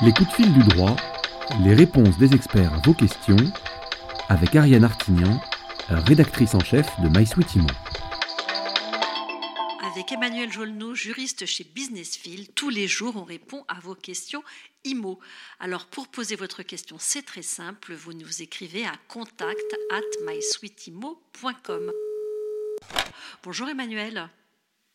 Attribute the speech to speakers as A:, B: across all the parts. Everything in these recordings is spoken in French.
A: Les coups de fil du droit, les réponses des experts à vos questions, avec Ariane Artignan, rédactrice en chef de MySweetImo.
B: Avec Emmanuel Jolneau, juriste chez Businessfield, tous les jours on répond à vos questions IMO. Alors pour poser votre question, c'est très simple, vous nous écrivez à contact at. Bonjour Emmanuel.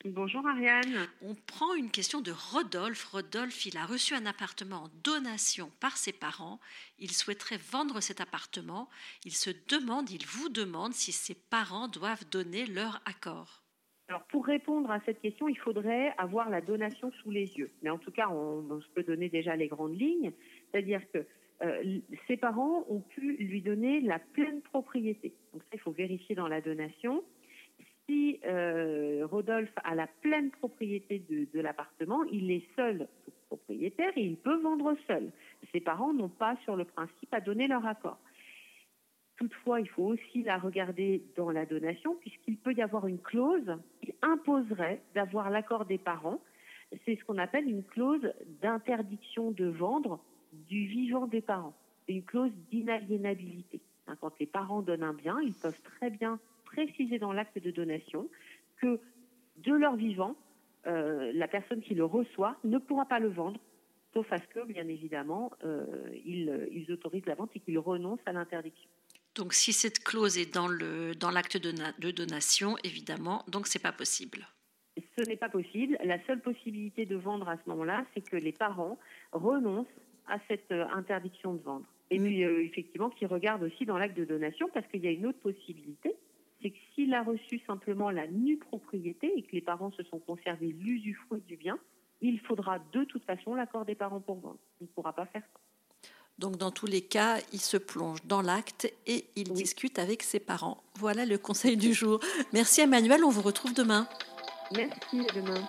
C: Bonjour Ariane.
B: On prend une question de Rodolphe. Rodolphe, il a reçu un appartement en donation par ses parents. Il souhaiterait vendre cet appartement. Il se demande, il vous demande si ses parents doivent donner leur accord.
C: Alors pour répondre à cette question, il faudrait avoir la donation sous les yeux. Mais en tout cas, on, peut donner déjà les grandes lignes. C'est-à-dire que euh, ses parents ont pu lui donner la pleine propriété. Donc ça, il faut vérifier dans la donation Rodolphe a la pleine propriété de, l'appartement, il est seul propriétaire et il peut vendre seul. Ses parents n'ont pas, sur le principe, à donner leur accord. Toutefois, il faut aussi la regarder dans la donation, puisqu'il peut y avoir une clause qui imposerait d'avoir l'accord des parents. C'est ce qu'on appelle une clause d'interdiction de vendre du vivant des parents. Une clause d'inaliénabilité. Quand les parents donnent un bien, ils peuvent très bien préciser dans l'acte de donation que de leur vivant, euh, la personne qui le reçoit ne pourra pas le vendre, sauf à ce que, bien évidemment, euh, ils, autorisent la vente et qu'ils renoncent à l'interdiction.
B: Donc, si cette clause est dans l'acte de, de, donation, évidemment, donc c'est pas possible.
C: Ce n'est pas possible. La seule possibilité de vendre à ce moment-là, c'est que les parents renoncent à cette euh, interdiction de vendre. Et puis, effectivement, qu'ils regardent aussi dans l'acte de donation, parce qu'il y a une autre possibilité, s'il a reçu simplement la nue propriété et que les parents se sont conservés l'usufruit du bien, il faudra de toute façon l'accord des parents pour vendre. Il ne pourra pas faire ça.
B: Donc dans tous les cas, il se plonge dans l'acte et il discute avec ses parents. Voilà le conseil du jour. Merci Emmanuel, on vous retrouve demain.
C: Merci, à demain.